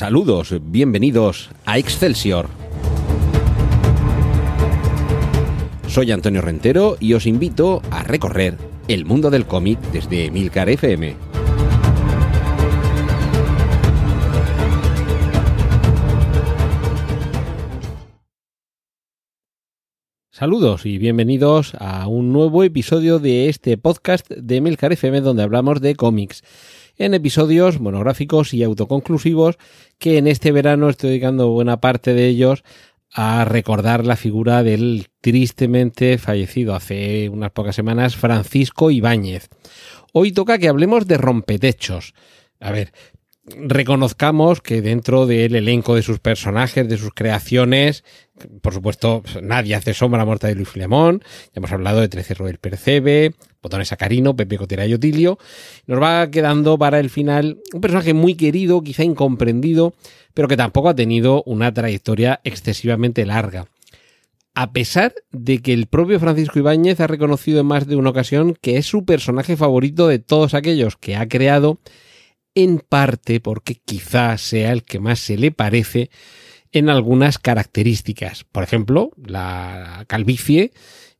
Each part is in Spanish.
Saludos, bienvenidos a Excelsior. Soy Antonio Rentero y os invito a recorrer el mundo del cómic desde Milcar FM. Saludos y bienvenidos a un nuevo episodio de este podcast de Milcar FM donde hablamos de cómics en episodios monográficos y autoconclusivos que en este verano estoy dedicando buena parte de ellos a recordar la figura del tristemente fallecido hace unas pocas semanas Francisco Ibáñez. Hoy toca que hablemos de rompetechos. A ver, reconozcamos que dentro del elenco de sus personajes, de sus creaciones, por supuesto, nadie hace sombra a la muerte de Luis Filemón, ya hemos hablado de Trece del Percebe, Botones Sacarino, Pepe Cotera y Otilio, nos va quedando para el final un personaje muy querido, quizá incomprendido, pero que tampoco ha tenido una trayectoria excesivamente larga. A pesar de que el propio Francisco Ibáñez ha reconocido en más de una ocasión que es su personaje favorito de todos aquellos que ha creado, en parte porque quizá sea el que más se le parece en algunas características. Por ejemplo, la calvicie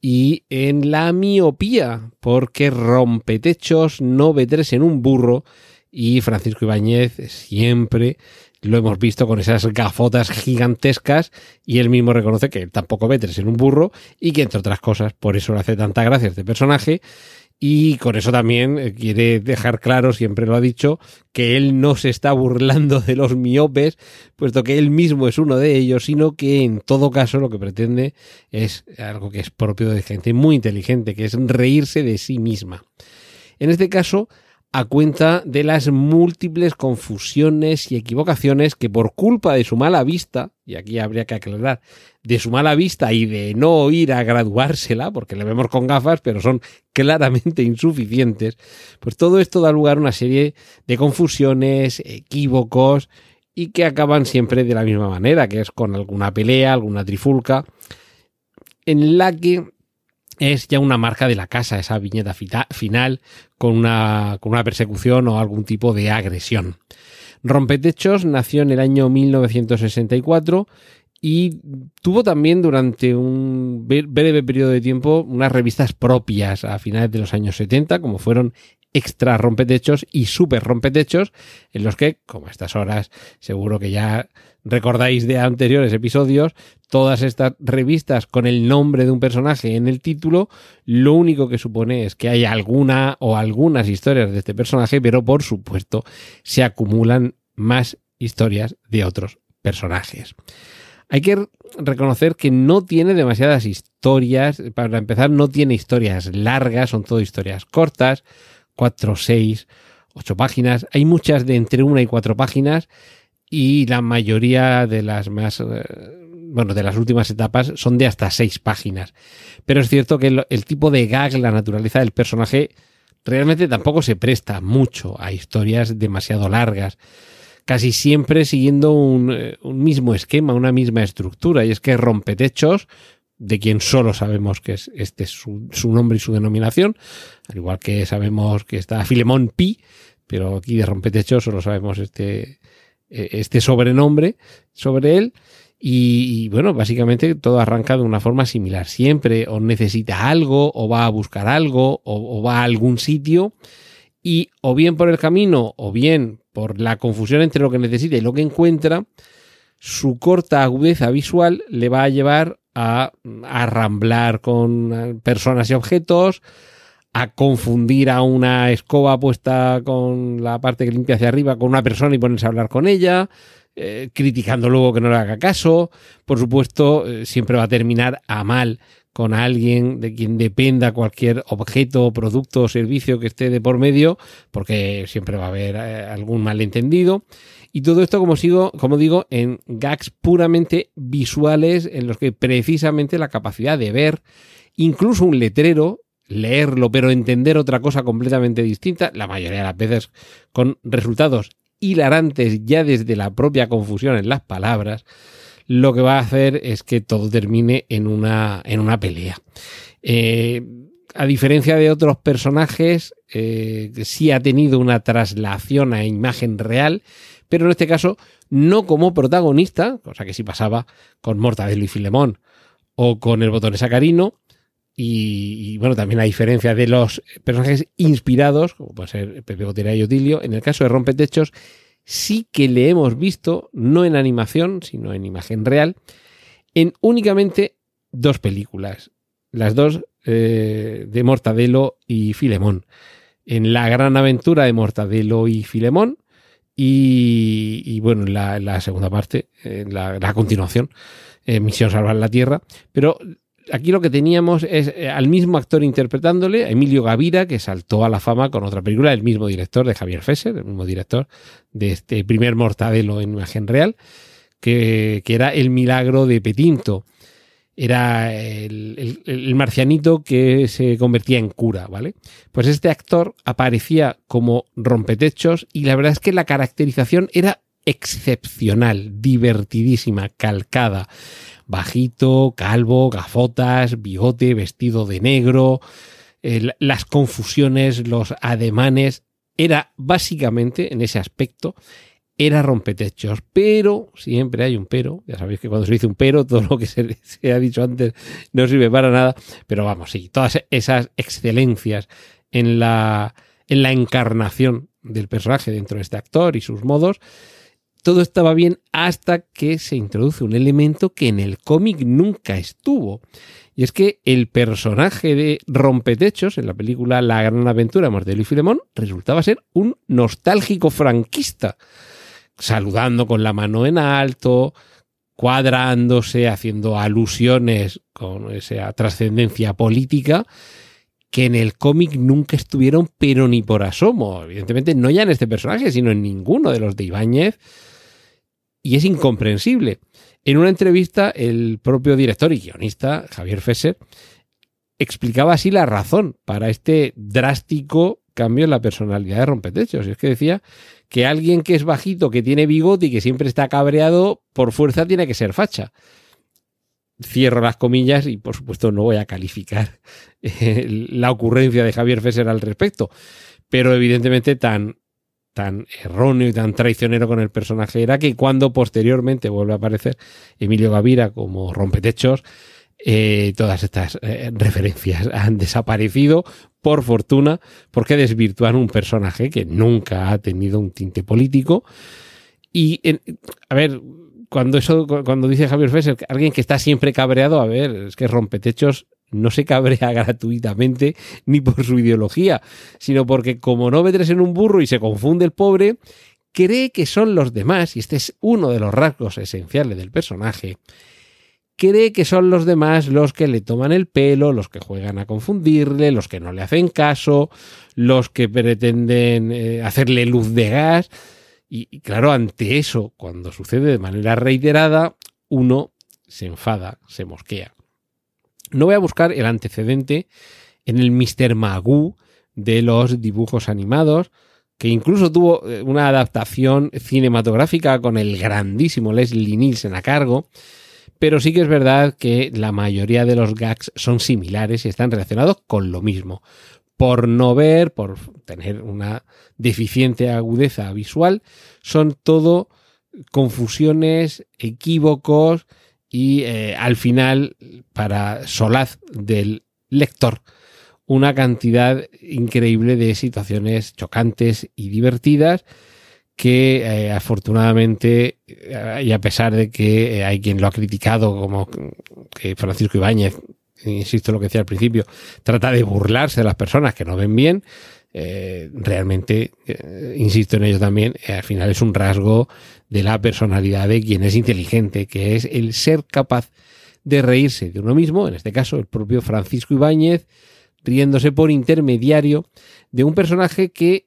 y en la miopía, porque rompe techos, no ve tres en un burro y Francisco Ibáñez siempre lo hemos visto con esas gafotas gigantescas y él mismo reconoce que tampoco ve tres en un burro y que entre otras cosas por eso le hace tanta gracia este personaje y con eso también eh, quiere dejar claro, siempre lo ha dicho, que él no se está burlando de los miopes, puesto que él mismo es uno de ellos, sino que en todo caso lo que pretende es algo que es propio de gente muy inteligente, que es reírse de sí misma. En este caso, a cuenta de las múltiples confusiones y equivocaciones que por culpa de su mala vista, y aquí habría que aclarar, de su mala vista y de no ir a graduársela, porque le vemos con gafas, pero son claramente insuficientes, pues todo esto da lugar a una serie de confusiones, equívocos, y que acaban siempre de la misma manera, que es con alguna pelea, alguna trifulca, en la que es ya una marca de la casa, esa viñeta final con una, con una persecución o algún tipo de agresión. Rompetechos nació en el año 1964 y tuvo también durante un breve periodo de tiempo unas revistas propias a finales de los años 70, como fueron Extra Rompetechos y Super Rompetechos, en los que, como a estas horas, seguro que ya recordáis de anteriores episodios, todas estas revistas con el nombre de un personaje en el título, lo único que supone es que hay alguna o algunas historias de este personaje, pero por supuesto se acumulan más historias de otros personajes. Hay que reconocer que no tiene demasiadas historias, para empezar no tiene historias largas, son todo historias cortas, cuatro, seis, ocho páginas, hay muchas de entre una y cuatro páginas y la mayoría de las más, eh, bueno, de las últimas etapas son de hasta seis páginas. Pero es cierto que el, tipo de gag, la naturaleza del personaje, realmente tampoco se presta mucho a historias demasiado largas. Casi siempre siguiendo un, eh, un mismo esquema, una misma estructura, y es que rompe techos, de quien solo sabemos que es este es su, nombre y su denominación, al igual que sabemos que está Filemón Pi, pero aquí de rompetechos solo sabemos este, eh, este sobrenombre sobre él. Y, bueno, básicamente todo arranca de una forma similar. Siempre o necesita algo, o va a buscar algo, o, va a algún sitio. Y o bien por el camino, o bien por la confusión entre lo que necesita y lo que encuentra, su corta agudeza visual le va a llevar a arramblar con personas y objetos, a confundir a una escoba puesta con la parte que limpia hacia arriba con una persona y ponerse a hablar con ella, eh, criticando luego que no le haga caso. Por supuesto, eh, siempre va a terminar a mal con alguien de quien dependa cualquier objeto, producto o servicio que esté de por medio, porque siempre va a haber eh, algún malentendido. Y todo esto, como, sigo, como digo, en gags puramente visuales, en los que precisamente la capacidad de ver incluso un letrero leerlo, pero entender otra cosa completamente distinta, la mayoría de las veces con resultados hilarantes ya desde la propia confusión en las palabras, lo que va a hacer es que todo termine en una, en una pelea. Eh, a diferencia de otros personajes, eh, sí ha tenido una traslación a imagen real, pero en este caso no como protagonista, cosa que sí pasaba con Mortadelo y Filemón o con el botón sacarino, y, bueno, también a diferencia de los personajes inspirados, como puede ser Pepe Gotera y Otilio, en el caso de Rompetechos sí que le hemos visto, no en animación, sino en imagen real, en únicamente dos películas, las dos eh, de Mortadelo y Filemón. En La Gran Aventura de Mortadelo y Filemón, y, bueno, en la, segunda parte, en la, continuación, eh, Misión Salvar la Tierra. Pero aquí lo que teníamos es eh, al mismo actor interpretándole, Emilio Gavira, que saltó a la fama con otra película, el mismo director de Javier Fesser, el mismo director de este primer Mortadelo en imagen real, que era El Milagro de Petinto. Era el, el, marcianito que se convertía en cura, ¿vale? Pues este actor aparecía como rompetechos y la verdad es que la caracterización era excepcional, divertidísima, calcada bajito, calvo, gafotas, bigote, vestido de negro, las confusiones, los ademanes. Era básicamente en ese aspecto, era rompetechos, pero siempre hay un pero. Ya sabéis que cuando se dice un pero, todo lo que se, ha dicho antes no sirve para nada. Pero vamos, sí, todas esas excelencias en la, en la encarnación del personaje dentro de este actor y sus modos todo estaba bien hasta que se introduce un elemento que en el cómic nunca estuvo. Y es que el personaje de Rompetechos en la película La Gran Aventura de y Filemón resultaba ser un nostálgico franquista, saludando con la mano en alto, cuadrándose, haciendo alusiones con esa trascendencia política que en el cómic nunca estuvieron, pero ni por asomo. Evidentemente, no ya en este personaje, sino en ninguno de los de Ibáñez y es incomprensible. En una entrevista, el propio director y guionista, Javier Fesser, explicaba así la razón para este drástico cambio en la personalidad de Rompetechos. Es que decía que alguien que es bajito, que tiene bigote y que siempre está cabreado, por fuerza tiene que ser facha. Cierro las comillas y por supuesto no voy a calificar la ocurrencia de Javier Fesser al respecto. Pero evidentemente tan tan erróneo y tan traicionero con el personaje era que cuando posteriormente vuelve a aparecer Emilio Gavira como rompetechos, eh, todas estas eh, referencias han desaparecido, por fortuna, porque desvirtúan un personaje que nunca ha tenido un tinte político. Y, a ver, cuando eso, cuando dice Javier Fesser, alguien que está siempre cabreado, a ver, es que rompetechos no se cabrea gratuitamente ni por su ideología, sino porque como no ve en un burro y se confunde el pobre, cree que son los demás, y este es uno de los rasgos esenciales del personaje, cree que son los demás los que le toman el pelo, los que juegan a confundirle, los que no le hacen caso, los que pretenden eh, hacerle luz de gas. y claro, ante eso, cuando sucede de manera reiterada, uno se enfada, se mosquea. No voy a buscar el antecedente en el Mr. Magoo de los dibujos animados, que incluso tuvo eh, una adaptación cinematográfica con el grandísimo Leslie Nielsen a cargo, pero sí que es verdad que la mayoría de los gags son similares y están relacionados con lo mismo. Por no ver, por tener una deficiente agudeza visual, son todo confusiones, equívocos, y eh, al final, para solaz del lector, una cantidad increíble de situaciones chocantes y divertidas que eh, afortunadamente, eh, y a pesar de que hay quien lo ha criticado como que Francisco Ibáñez, insisto en lo que decía al principio, trata de burlarse de las personas que no ven bien, eh, realmente, eh, insisto en ello también, eh, al final es un rasgo de la personalidad de quien es inteligente, que es el ser capaz de reírse de uno mismo, en este caso el propio Francisco Ibáñez, riéndose por intermediario de un personaje que,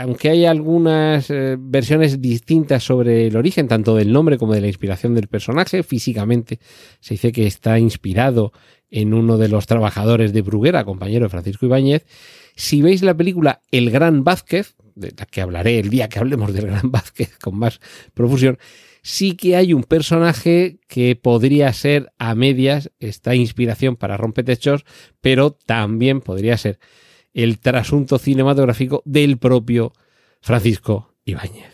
aunque hay algunas versiones distintas sobre el origen, tanto del nombre como de la inspiración del personaje, físicamente se dice que está inspirado en uno de los trabajadores de Bruguera, compañero de Francisco Ibáñez, si veis la película El Gran Vázquez, de la que hablaré el día que hablemos del Gran Vázquez con más profusión, sí que hay un personaje que podría ser a medias esta inspiración para rompetechos, pero también podría ser el trasunto cinematográfico del propio Francisco Ibáñez.